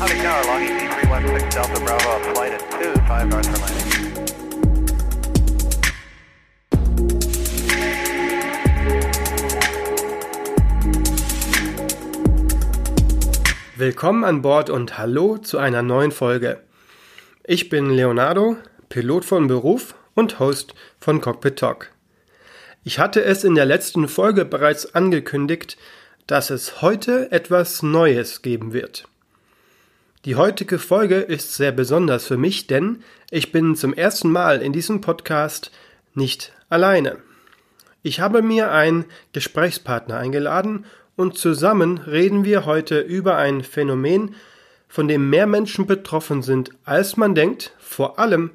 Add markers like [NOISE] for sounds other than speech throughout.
Howdy Tower, long ET 316 Delta Bravo, flight at 2, 5 north for landing. Willkommen an Bord und hallo zu einer neuen Folge. Ich bin Leonardo, Pilot von Beruf und Host von Cockpit Talk. Ich hatte es in der letzten Folge bereits angekündigt, dass es heute etwas Neues geben wird. Die heutige Folge ist sehr besonders für mich, denn ich bin zum ersten Mal in diesem Podcast nicht alleine. Ich habe mir einen Gesprächspartner eingeladen und zusammen reden wir heute über ein Phänomen, von dem mehr Menschen betroffen sind, als man denkt, vor allem,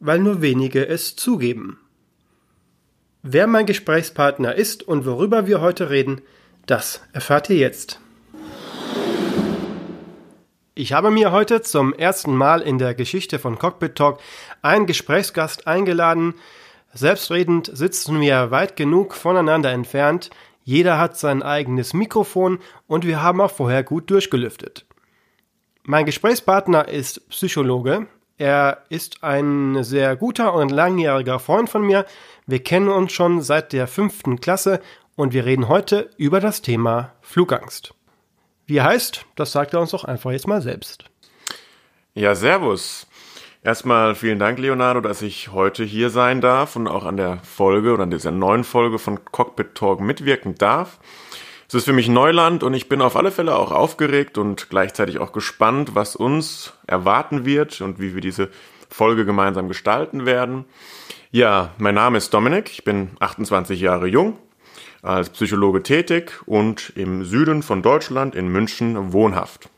weil nur wenige es zugeben. Wer mein Gesprächspartner ist und worüber wir heute reden, das erfahrt ihr jetzt. Ich habe mir heute zum ersten Mal in der Geschichte von Cockpit Talk einen Gesprächsgast eingeladen. Selbstredend sitzen wir weit genug voneinander entfernt. Jeder hat sein eigenes Mikrofon und wir haben auch vorher gut durchgelüftet. Mein Gesprächspartner ist Psychologe. Er ist ein sehr guter und langjähriger Freund von mir. Wir kennen uns schon seit der fünften Klasse und wir reden heute über das Thema Flugangst. Wie heißt, das sagt er uns doch einfach jetzt mal selbst. Ja, servus. Erstmal vielen Dank, Leonardo, dass ich heute hier sein darf und auch an der Folge oder an dieser neuen Folge von Cockpit Talk mitwirken darf. Es ist für mich Neuland und ich bin auf alle Fälle auch aufgeregt und gleichzeitig auch gespannt, was uns erwarten wird und wie wir diese Folge gemeinsam gestalten werden. Ja, mein Name ist Dominik, ich bin 28 Jahre jung, als Psychologe tätig und im Süden von Deutschland in München wohnhaft.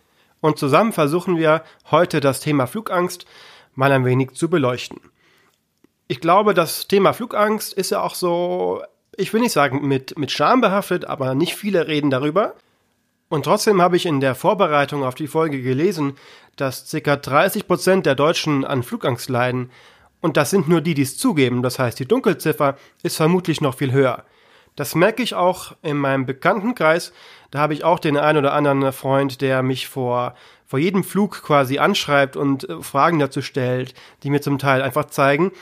Und zusammen versuchen wir heute das Thema Flugangst mal ein wenig zu beleuchten. Ich glaube, das Thema Flugangst ist ja auch so, ich will nicht sagen mit, mit Scham behaftet, aber nicht viele reden darüber. Und trotzdem habe ich in der Vorbereitung auf die Folge gelesen, dass ca. 30 Prozent der Deutschen an Flugangst leiden. Und das sind nur die, die es zugeben. Das heißt, die Dunkelziffer ist vermutlich noch viel höher. Das merke ich auch in meinem Bekanntenkreis. Da habe ich auch den einen oder anderen Freund, der mich vor vor jedem Flug quasi anschreibt und äh, Fragen dazu stellt, die mir zum Teil einfach zeigen,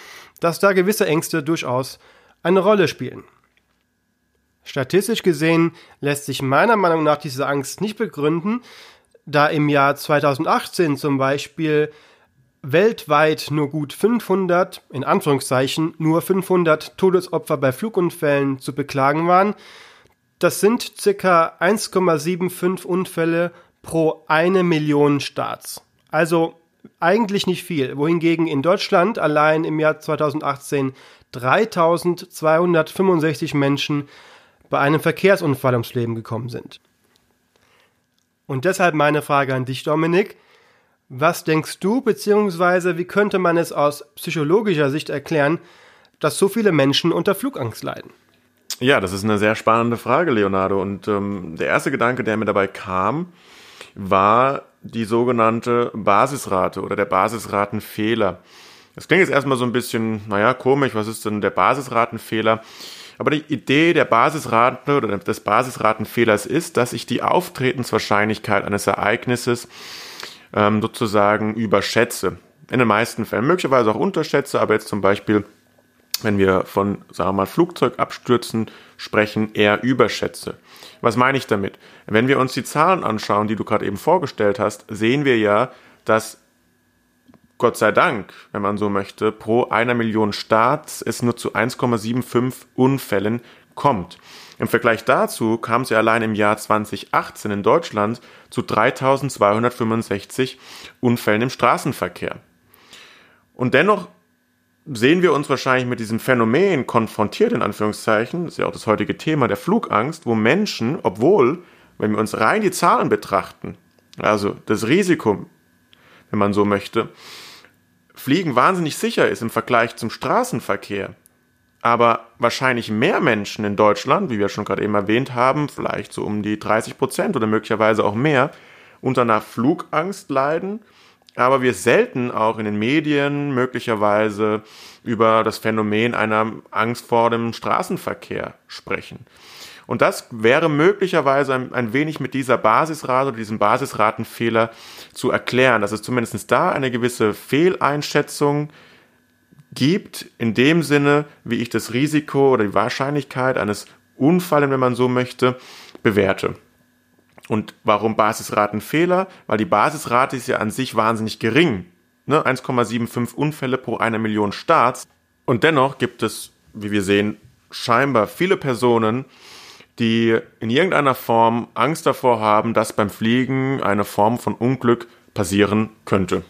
dass da gewisse Ängste durchaus eine Rolle spielen. Statistisch gesehen lässt sich meiner Meinung nach diese Angst nicht begründen, da im Jahr 2018 zum Beispiel weltweit nur gut 500, in Anführungszeichen, nur 500 Todesopfer bei Flugunfällen zu beklagen waren. Das sind circa 1,75 Unfälle pro eine Million Starts. Also eigentlich nicht viel. Wohingegen in Deutschland allein im Jahr 2018 3265 Menschen bei einem Verkehrsunfall ums Leben gekommen sind. Und deshalb meine Frage an dich, Dominik. Was denkst du, beziehungsweise wie könnte man es aus psychologischer Sicht erklären, dass so viele Menschen unter Flugangst leiden? Ja, das ist eine sehr spannende Frage, Leonardo. Und ähm, der erste Gedanke, der mir dabei kam, war die sogenannte Basisrate oder der Basisratenfehler. Das klingt jetzt erstmal so ein bisschen, naja, komisch, was ist denn der Basisratenfehler? Aber die Idee der Basisrate oder des Basisratenfehlers ist, dass ich die Auftretenswahrscheinlichkeit eines Ereignisses ähm, sozusagen überschätze. In den meisten Fällen möglicherweise auch unterschätze, aber jetzt zum Beispiel, wenn wir von, sagen wir mal, Flugzeugabstürzen sprechen, eher überschätze. Was meine ich damit? Wenn wir uns die Zahlen anschauen, die du gerade eben vorgestellt hast, sehen wir ja, dass Gott sei Dank, wenn man so möchte, pro einer Million Starts es nur zu 1,75 Unfällen kommt. Im Vergleich dazu kam ja allein im Jahr 2018 in Deutschland zu 3265 Unfällen im Straßenverkehr. Und dennoch sehen wir uns wahrscheinlich mit diesem Phänomen konfrontiert, in Anführungszeichen, das ist ja auch das heutige Thema der Flugangst, wo Menschen, obwohl, wenn wir uns rein die Zahlen betrachten, also das Risiko, wenn man so möchte, Fliegen wahnsinnig sicher ist im Vergleich zum Straßenverkehr, aber wahrscheinlich mehr Menschen in Deutschland, wie wir schon gerade eben erwähnt haben, vielleicht so um die 30 Prozent oder möglicherweise auch mehr, unter einer Flugangst leiden aber wir selten auch in den Medien möglicherweise über das Phänomen einer Angst vor dem Straßenverkehr sprechen. Und das wäre möglicherweise ein, ein wenig mit dieser Basisrate oder diesem Basisratenfehler zu erklären, dass es zumindest da eine gewisse Fehleinschätzung gibt, in dem Sinne, wie ich das Risiko oder die Wahrscheinlichkeit eines Unfalls, wenn man so möchte, bewerte. Und warum Basisratenfehler? Weil die Basisrate ist ja an sich wahnsinnig gering. Ne? 1,75 Unfälle pro einer Million Starts. Und dennoch gibt es, wie wir sehen, scheinbar viele Personen, die in irgendeiner Form Angst davor haben, dass beim Fliegen eine Form von Unglück passieren könnte.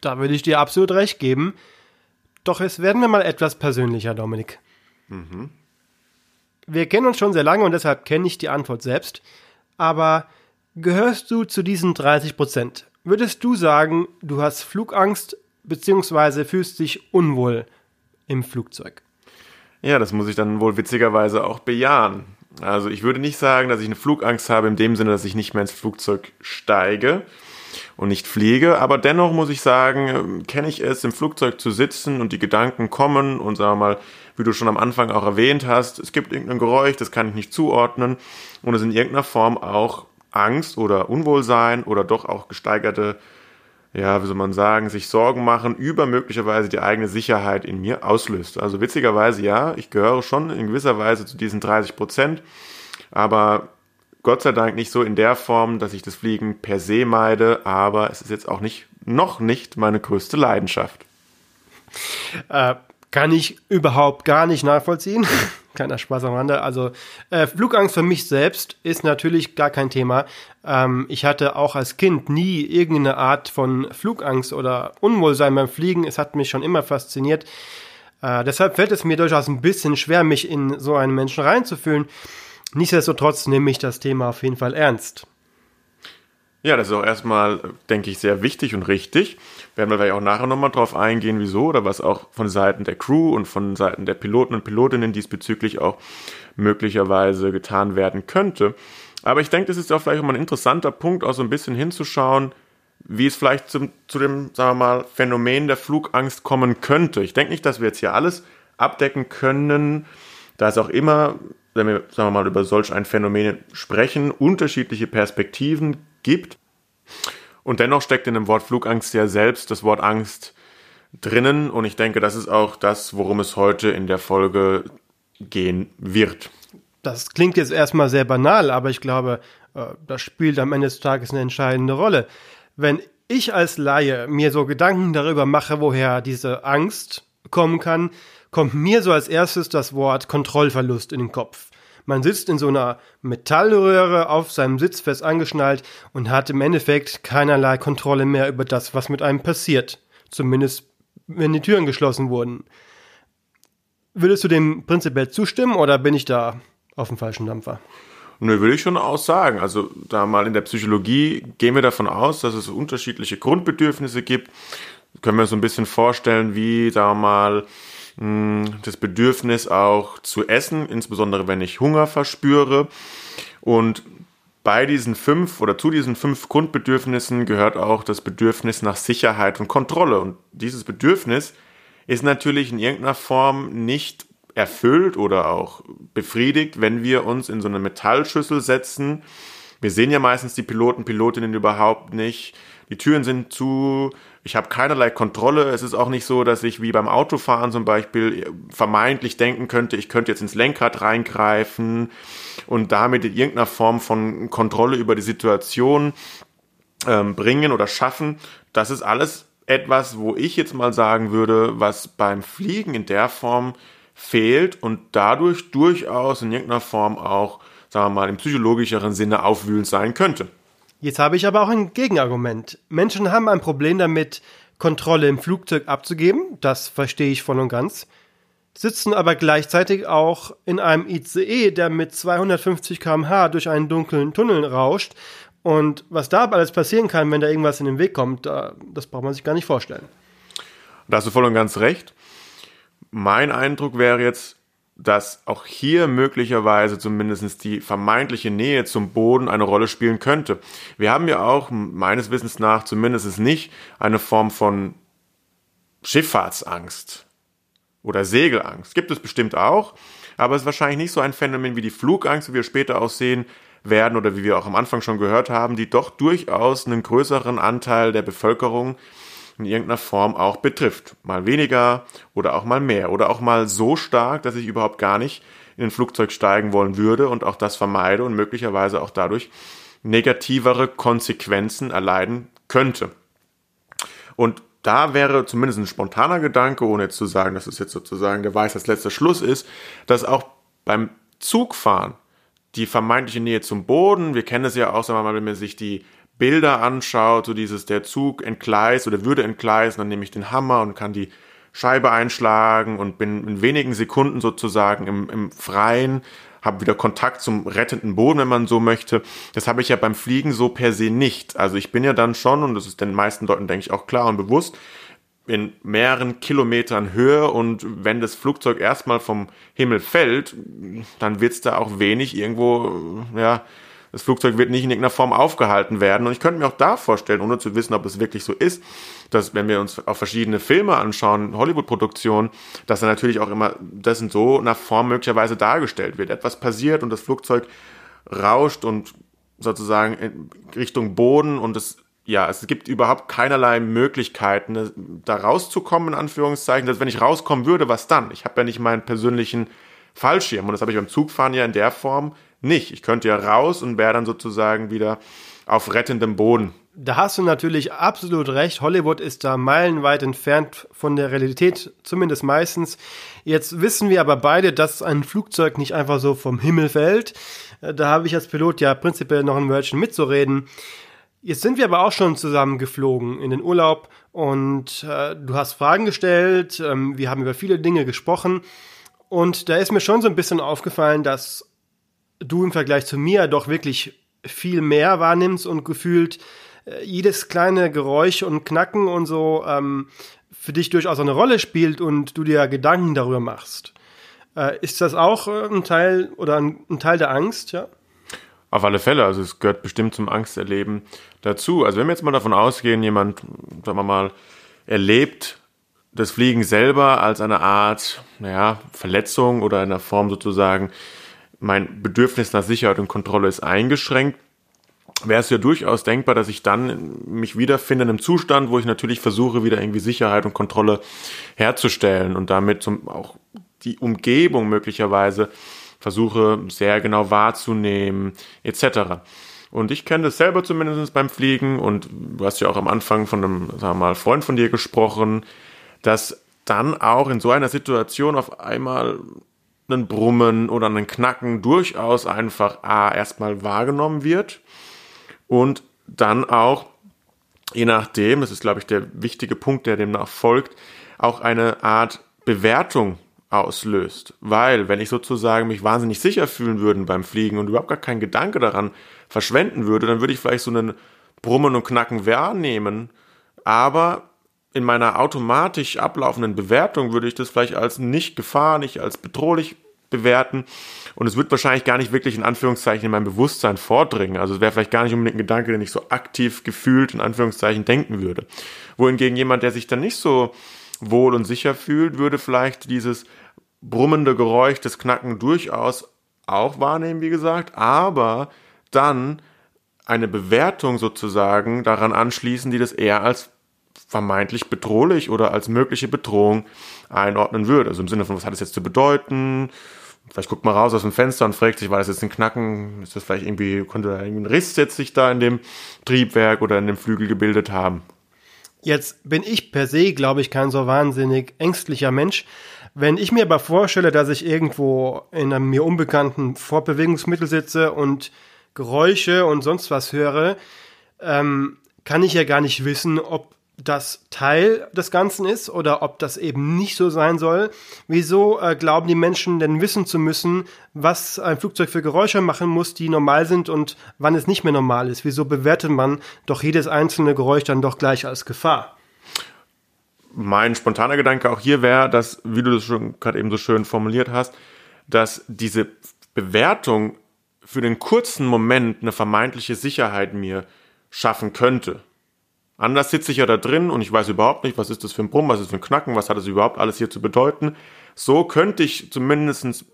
Da würde ich dir absolut recht geben. Doch jetzt werden wir mal etwas persönlicher, Dominik. Mhm. Wir kennen uns schon sehr lange und deshalb kenne ich die Antwort selbst. Aber gehörst du zu diesen 30 Prozent? Würdest du sagen, du hast Flugangst bzw. fühlst dich unwohl im Flugzeug? Ja, das muss ich dann wohl witzigerweise auch bejahen. Also ich würde nicht sagen, dass ich eine Flugangst habe in dem Sinne, dass ich nicht mehr ins Flugzeug steige und nicht fliege, aber dennoch muss ich sagen, kenne ich es, im Flugzeug zu sitzen und die Gedanken kommen und sagen wir mal, wie du schon am Anfang auch erwähnt hast, es gibt irgendein Geräusch, das kann ich nicht zuordnen und es in irgendeiner Form auch Angst oder Unwohlsein oder doch auch gesteigerte ja, wie soll man sagen, sich Sorgen machen über möglicherweise die eigene Sicherheit in mir auslöst. Also witzigerweise ja, ich gehöre schon in gewisser Weise zu diesen 30 Prozent, aber Gott sei Dank nicht so in der Form, dass ich das Fliegen per se meide, aber es ist jetzt auch nicht, noch nicht meine größte Leidenschaft. Äh, kann ich überhaupt gar nicht nachvollziehen. [LAUGHS] Keiner Spaß am Rande. Also äh, Flugangst für mich selbst ist natürlich gar kein Thema. Ähm, ich hatte auch als Kind nie irgendeine Art von Flugangst oder Unwohlsein beim Fliegen. Es hat mich schon immer fasziniert. Äh, deshalb fällt es mir durchaus ein bisschen schwer, mich in so einen Menschen reinzufühlen. Nichtsdestotrotz nehme ich das Thema auf jeden Fall ernst. Ja, das ist auch erstmal, denke ich, sehr wichtig und richtig. Werden wir vielleicht auch nachher nochmal drauf eingehen, wieso oder was auch von Seiten der Crew und von Seiten der Piloten und Pilotinnen diesbezüglich auch möglicherweise getan werden könnte. Aber ich denke, das ist auch vielleicht mal ein interessanter Punkt, auch so ein bisschen hinzuschauen, wie es vielleicht zum, zu dem, sagen wir mal, Phänomen der Flugangst kommen könnte. Ich denke nicht, dass wir jetzt hier alles abdecken können, da es auch immer, wenn wir, sagen wir mal, über solch ein Phänomen sprechen, unterschiedliche Perspektiven gibt. Und dennoch steckt in dem Wort Flugangst ja selbst das Wort Angst drinnen. Und ich denke, das ist auch das, worum es heute in der Folge gehen wird. Das klingt jetzt erstmal sehr banal, aber ich glaube, äh, das spielt am Ende des Tages eine entscheidende Rolle. Wenn ich als Laie mir so Gedanken darüber mache, woher diese Angst kommen kann, kommt mir so als erstes das Wort Kontrollverlust in den Kopf. Man sitzt in so einer Metallröhre auf seinem Sitz fest angeschnallt und hat im Endeffekt keinerlei Kontrolle mehr über das, was mit einem passiert. Zumindest, wenn die Türen geschlossen wurden. Würdest du dem prinzipiell zustimmen oder bin ich da auf dem falschen Dampfer? Nö, würde ich schon aussagen. Also da mal in der Psychologie gehen wir davon aus, dass es unterschiedliche Grundbedürfnisse gibt. Können wir so ein bisschen vorstellen, wie, sagen wir mal, das Bedürfnis auch zu essen, insbesondere wenn ich Hunger verspüre. Und bei diesen fünf oder zu diesen fünf Grundbedürfnissen gehört auch das Bedürfnis nach Sicherheit und Kontrolle. Und dieses Bedürfnis ist natürlich in irgendeiner Form nicht erfüllt oder auch befriedigt, wenn wir uns in so eine Metallschüssel setzen. Wir sehen ja meistens die Piloten, Pilotinnen überhaupt nicht. Die Türen sind zu, ich habe keinerlei Kontrolle. Es ist auch nicht so, dass ich wie beim Autofahren zum Beispiel vermeintlich denken könnte, ich könnte jetzt ins Lenkrad reingreifen und damit in irgendeiner Form von Kontrolle über die Situation ähm, bringen oder schaffen. Das ist alles etwas, wo ich jetzt mal sagen würde, was beim Fliegen in der Form fehlt und dadurch durchaus in irgendeiner Form auch, sagen wir mal, im psychologischeren Sinne aufwühlend sein könnte. Jetzt habe ich aber auch ein Gegenargument. Menschen haben ein Problem damit, Kontrolle im Flugzeug abzugeben. Das verstehe ich voll und ganz. Sitzen aber gleichzeitig auch in einem ICE, der mit 250 km/h durch einen dunklen Tunnel rauscht. Und was da alles passieren kann, wenn da irgendwas in den Weg kommt, das braucht man sich gar nicht vorstellen. Da hast du voll und ganz recht. Mein Eindruck wäre jetzt, dass auch hier möglicherweise zumindest die vermeintliche Nähe zum Boden eine Rolle spielen könnte. Wir haben ja auch meines Wissens nach zumindest nicht eine Form von Schifffahrtsangst oder Segelangst. Gibt es bestimmt auch. aber es ist wahrscheinlich nicht so ein Phänomen wie die Flugangst, wie wir später auch sehen werden oder wie wir auch am Anfang schon gehört haben, die doch durchaus einen größeren Anteil der Bevölkerung in irgendeiner Form auch betrifft. Mal weniger oder auch mal mehr oder auch mal so stark, dass ich überhaupt gar nicht in ein Flugzeug steigen wollen würde und auch das vermeide und möglicherweise auch dadurch negativere Konsequenzen erleiden könnte. Und da wäre zumindest ein spontaner Gedanke, ohne jetzt zu sagen, dass es jetzt sozusagen der Weiß das letzte Schluss ist, dass auch beim Zugfahren die vermeintliche Nähe zum Boden, wir kennen es ja auch, sagen wir mal, wenn man sich die Bilder anschaut, so dieses, der Zug entgleist oder würde entgleisen, dann nehme ich den Hammer und kann die Scheibe einschlagen und bin in wenigen Sekunden sozusagen im, im Freien, habe wieder Kontakt zum rettenden Boden, wenn man so möchte. Das habe ich ja beim Fliegen so per se nicht. Also ich bin ja dann schon, und das ist den meisten Leuten, denke ich, auch klar und bewusst, in mehreren Kilometern Höhe und wenn das Flugzeug erstmal vom Himmel fällt, dann wird es da auch wenig irgendwo, ja, das Flugzeug wird nicht in irgendeiner Form aufgehalten werden. Und ich könnte mir auch da vorstellen, ohne zu wissen, ob es wirklich so ist, dass wenn wir uns auch verschiedene Filme anschauen, Hollywood-Produktionen, dass dann natürlich auch immer das in so einer Form möglicherweise dargestellt wird. Etwas passiert und das Flugzeug rauscht und sozusagen in Richtung Boden und es ja, es gibt überhaupt keinerlei Möglichkeiten, da rauszukommen, in Anführungszeichen. Dass wenn ich rauskommen würde, was dann? Ich habe ja nicht meinen persönlichen Fallschirm und das habe ich beim Zugfahren ja in der Form nicht. Ich könnte ja raus und wäre dann sozusagen wieder auf rettendem Boden. Da hast du natürlich absolut recht. Hollywood ist da meilenweit entfernt von der Realität, zumindest meistens. Jetzt wissen wir aber beide, dass ein Flugzeug nicht einfach so vom Himmel fällt. Da habe ich als Pilot ja prinzipiell noch ein Wörtchen mitzureden. Jetzt sind wir aber auch schon zusammen geflogen in den Urlaub und äh, du hast Fragen gestellt. Ähm, wir haben über viele Dinge gesprochen und da ist mir schon so ein bisschen aufgefallen, dass du im Vergleich zu mir doch wirklich viel mehr wahrnimmst und gefühlt äh, jedes kleine Geräusch und Knacken und so ähm, für dich durchaus eine Rolle spielt und du dir Gedanken darüber machst. Äh, ist das auch äh, ein Teil oder ein, ein, Teil der Angst, ja? Auf alle Fälle, also es gehört bestimmt zum Angsterleben dazu. Also wenn wir jetzt mal davon ausgehen, jemand, sagen wir mal, erlebt das Fliegen selber als eine Art, naja, Verletzung oder in der Form sozusagen mein Bedürfnis nach Sicherheit und Kontrolle ist eingeschränkt, wäre es ja durchaus denkbar, dass ich dann mich wiederfinde in einem Zustand, wo ich natürlich versuche, wieder irgendwie Sicherheit und Kontrolle herzustellen und damit zum, auch die Umgebung möglicherweise versuche sehr genau wahrzunehmen, etc. Und ich kenne das selber zumindest beim Fliegen und du hast ja auch am Anfang von einem, sagen wir mal, Freund von dir gesprochen, dass dann auch in so einer Situation auf einmal einen Brummen oder einen Knacken durchaus einfach A, erstmal wahrgenommen wird und dann auch, je nachdem, das ist glaube ich der wichtige Punkt, der demnach folgt, auch eine Art Bewertung auslöst. Weil, wenn ich sozusagen mich wahnsinnig sicher fühlen würde beim Fliegen und überhaupt gar keinen Gedanke daran verschwenden würde, dann würde ich vielleicht so einen Brummen und Knacken wahrnehmen, aber in meiner automatisch ablaufenden Bewertung würde ich das vielleicht als nicht Gefahr, nicht als bedrohlich bewerten. Und es wird wahrscheinlich gar nicht wirklich in Anführungszeichen in mein Bewusstsein vordringen. Also es wäre vielleicht gar nicht unbedingt ein Gedanke, den ich so aktiv gefühlt in Anführungszeichen denken würde. Wohingegen jemand, der sich dann nicht so wohl und sicher fühlt, würde vielleicht dieses brummende Geräusch, das Knacken durchaus auch wahrnehmen, wie gesagt, aber dann eine Bewertung sozusagen daran anschließen, die das eher als vermeintlich bedrohlich oder als mögliche Bedrohung einordnen würde. Also im Sinne von, was hat es jetzt zu bedeuten? Vielleicht guckt man raus aus dem Fenster und fragt sich, war das jetzt ein Knacken? Ist das vielleicht irgendwie, konnte da irgendwie ein Riss jetzt sich da in dem Triebwerk oder in dem Flügel gebildet haben? Jetzt bin ich per se, glaube ich, kein so wahnsinnig ängstlicher Mensch. Wenn ich mir aber vorstelle, dass ich irgendwo in einem mir unbekannten Fortbewegungsmittel sitze und Geräusche und sonst was höre, ähm, kann ich ja gar nicht wissen, ob das Teil des Ganzen ist oder ob das eben nicht so sein soll. Wieso äh, glauben die Menschen denn wissen zu müssen, was ein Flugzeug für Geräusche machen muss, die normal sind und wann es nicht mehr normal ist? Wieso bewertet man doch jedes einzelne Geräusch dann doch gleich als Gefahr? Mein spontaner Gedanke auch hier wäre, dass, wie du das schon gerade eben so schön formuliert hast, dass diese Bewertung für den kurzen Moment eine vermeintliche Sicherheit mir schaffen könnte. Anders sitze ich ja da drin und ich weiß überhaupt nicht, was ist das für ein Brumm, was ist das für ein Knacken, was hat das überhaupt alles hier zu bedeuten. So könnte ich zumindest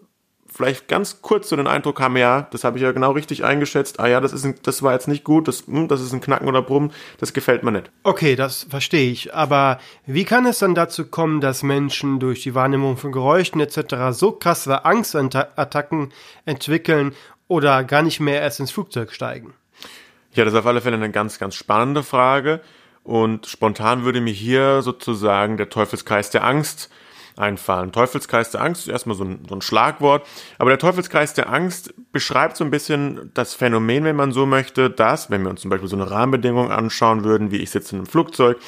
vielleicht ganz kurz so den Eindruck haben, ja, das habe ich ja genau richtig eingeschätzt, ah ja, das, ist ein, das war jetzt nicht gut, das, hm, das ist ein Knacken oder Brummen, das gefällt mir nicht. Okay, das verstehe ich. Aber wie kann es dann dazu kommen, dass Menschen durch die Wahrnehmung von Geräuschen etc. so krasse Angstattacken entwickeln oder gar nicht mehr erst ins Flugzeug steigen? Ja, das ist auf alle Fälle eine ganz, ganz spannende Frage. Und spontan würde mir hier sozusagen der Teufelskreis der Angst einfallen. Teufelskreis der Angst ist erstmal so ein, so ein Schlagwort, aber der Teufelskreis der Angst beschreibt so ein bisschen das Phänomen, wenn man so möchte, dass, wenn wir uns zum Beispiel so eine Rahmenbedingung anschauen würden, wie ich sitze in einem Flugzeug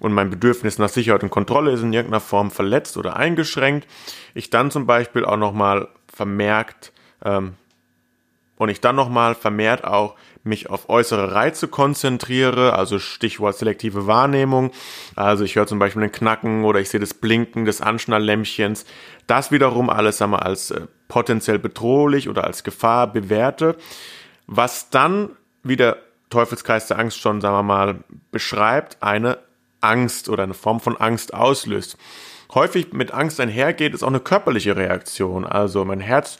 und mein Bedürfnis nach Sicherheit und Kontrolle ist in irgendeiner Form verletzt oder eingeschränkt, ich dann zum Beispiel auch nochmal vermerkt ähm, und ich dann nochmal vermehrt auch mich auf äußere Reize konzentriere, also Stichwort selektive Wahrnehmung. Also ich höre zum Beispiel einen Knacken oder ich sehe das Blinken des Anschnalllämpchens. Das wiederum alles sagen wir, als äh, potenziell bedrohlich oder als Gefahr bewerte. Was dann, wie der Teufelskreis der Angst schon, sagen wir mal, beschreibt, eine Angst oder eine Form von Angst auslöst. Häufig mit Angst einhergeht, ist auch eine körperliche Reaktion. Also mein Herz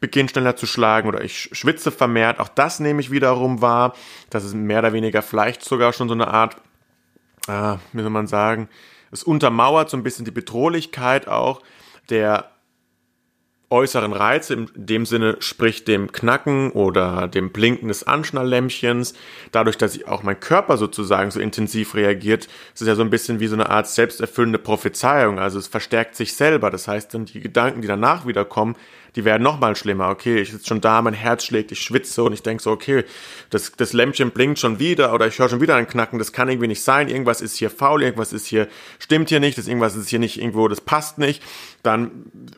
beginnt schneller zu schlagen oder ich schwitze vermehrt. Auch das nehme ich wiederum wahr. Das ist mehr oder weniger vielleicht sogar schon so eine Art, äh, wie soll man sagen, es untermauert so ein bisschen die Bedrohlichkeit auch der äußeren Reize, in dem Sinne sprich dem Knacken oder dem Blinken des Anschnalllämpchens, dadurch, dass ich auch mein Körper sozusagen so intensiv reagiert, ist es ja so ein bisschen wie so eine Art selbsterfüllende Prophezeiung, also es verstärkt sich selber, das heißt dann die Gedanken, die danach wieder kommen, die werden nochmal schlimmer. Okay, ich sitze schon da, mein Herz schlägt, ich schwitze und ich denke so, okay, das, das Lämpchen blinkt schon wieder oder ich höre schon wieder ein Knacken, das kann irgendwie nicht sein, irgendwas ist hier faul, irgendwas ist hier, stimmt hier nicht, das irgendwas ist hier nicht irgendwo, das passt nicht. Dann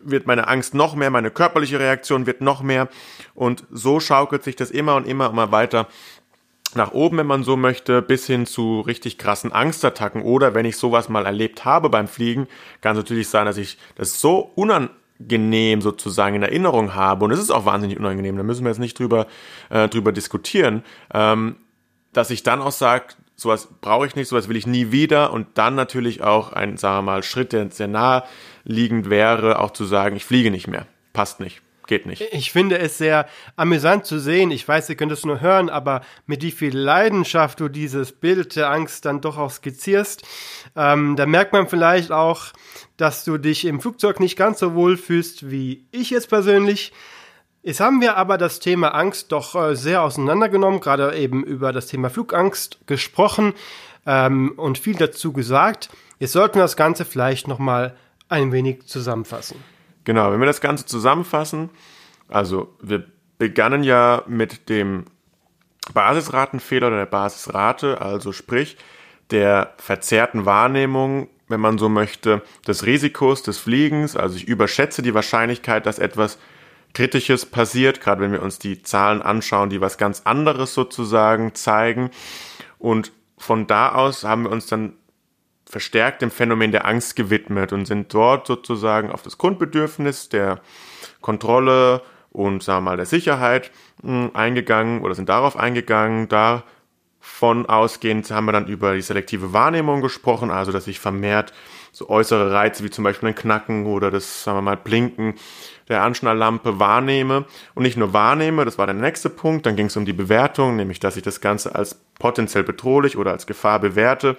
wird meine Angst noch mehr, meine körperliche Reaktion wird noch mehr und so schaukelt sich das immer und immer immer weiter nach oben, wenn man so möchte, bis hin zu richtig krassen Angstattacken. Oder wenn ich sowas mal erlebt habe beim Fliegen, kann es natürlich sein, dass ich das so unan unangenehm sozusagen in Erinnerung habe, und es ist auch wahnsinnig unangenehm, da müssen wir jetzt nicht drüber, äh, drüber diskutieren, ähm, dass ich dann auch sage, sowas brauche ich nicht, sowas will ich nie wieder und dann natürlich auch ein, sagen wir mal, Schritt, der sehr nahe liegend wäre, auch zu sagen, ich fliege nicht mehr. Passt nicht geht nicht. Ich finde es sehr amüsant zu sehen. Ich weiß, ihr könnt es nur hören, aber mit wie viel Leidenschaft du dieses Bild der Angst dann doch auch skizzierst. Ähm, da merkt man vielleicht auch, dass du dich im Flugzeug nicht ganz so wohl fühlst wie ich jetzt persönlich. Jetzt haben wir aber das Thema Angst doch äh, sehr auseinandergenommen, gerade eben über das Thema Flugangst gesprochen ähm, und viel dazu gesagt. Jetzt sollten wir das Ganze vielleicht nochmal ein wenig zusammenfassen. Genau, wenn wir das Ganze zusammenfassen, also wir begannen ja mit dem Basisratenfehler oder der Basisrate, also sprich der verzerrten Wahrnehmung, wenn man so möchte, des Risikos des Fliegens. Also ich überschätze die Wahrscheinlichkeit, dass etwas Kritisches passiert, gerade wenn wir uns die Zahlen anschauen, die was ganz anderes sozusagen zeigen. Und von da aus haben wir uns dann verstärkt dem Phänomen der Angst gewidmet und sind dort sozusagen auf das Grundbedürfnis der Kontrolle und sagen wir mal der Sicherheit hm, eingegangen oder sind darauf eingegangen. Davon ausgehend haben wir dann über die selektive Wahrnehmung gesprochen, also dass ich vermehrt so äußere Reize wie zum Beispiel ein Knacken oder das, sagen wir mal, Blinken der Anschnalllampe wahrnehme und nicht nur wahrnehme, das war der nächste Punkt, dann ging es um die Bewertung, nämlich dass ich das Ganze als potenziell bedrohlich oder als Gefahr bewerte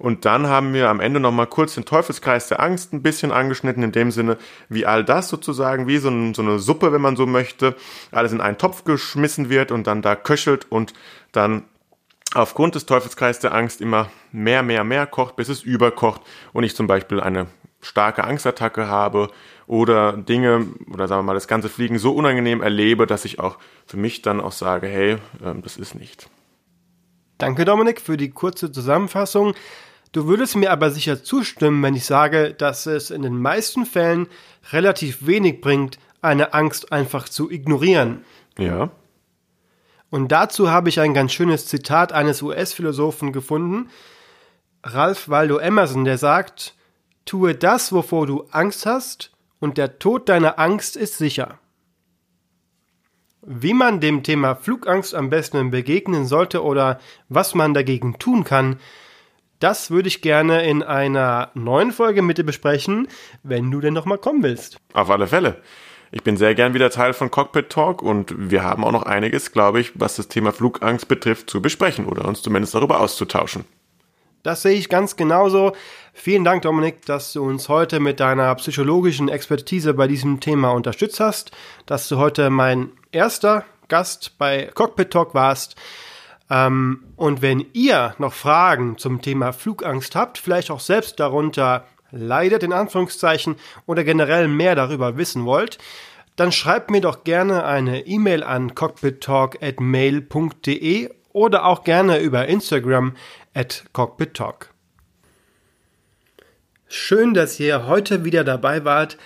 und dann haben wir am Ende nochmal kurz den Teufelskreis der Angst ein bisschen angeschnitten, in dem Sinne, wie all das sozusagen, wie so, ein, so eine Suppe, wenn man so möchte, alles in einen Topf geschmissen wird und dann da köchelt und dann aufgrund des Teufelskreises der Angst immer mehr, mehr, mehr kocht, bis es überkocht und ich zum Beispiel eine starke Angstattacke habe oder Dinge oder sagen wir mal das ganze Fliegen so unangenehm erlebe, dass ich auch für mich dann auch sage, hey, ähm, das ist nicht. Danke Dominik für die kurze Zusammenfassung. Du würdest mir aber sicher zustimmen, wenn ich sage, dass es in den meisten Fällen relativ wenig bringt, eine Angst einfach zu ignorieren. Ja. Und dazu habe ich ein ganz schönes Zitat eines US-Philosophen gefunden, Ralph Waldo Emerson, der sagt, tue das, wovor du Angst hast, und der Tod deiner Angst ist sicher. Wie man dem Thema Flugangst am besten begegnen sollte oder was man dagegen tun kann, das würde ich gerne in einer neuen Folge mit dir besprechen, wenn du denn noch mal kommen willst. Auf alle Fälle. Ich bin sehr gern wieder Teil von Cockpit Talk und wir haben auch noch einiges, glaube ich, was das Thema Flugangst betrifft, zu besprechen oder uns zumindest darüber auszutauschen. Das sehe ich ganz genauso. Vielen Dank, Dominik, dass du uns heute mit deiner psychologischen Expertise bei diesem Thema unterstützt hast, dass du heute mein erster Gast bei Cockpit Talk warst. Ähm, und wenn ihr noch Fragen zum Thema Flugangst habt, vielleicht auch selbst darunter leidet, in Anführungszeichen, oder generell mehr darüber wissen wollt, dann schreibt mir doch gerne eine E-Mail an cockpittalk.mail.de oder auch gerne über Instagram at cockpittalk. Schön, dass ihr heute wieder dabei wart.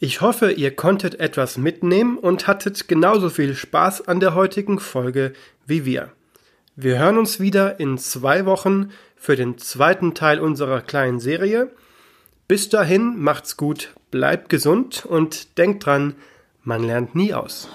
Ich hoffe, ihr konntet etwas mitnehmen und hattet genauso viel Spaß an der heutigen Folge wie wir. Wir hören uns wieder in zwei Wochen für den zweiten Teil unserer kleinen Serie. Bis dahin macht's gut, bleibt gesund und denkt dran, man lernt nie aus.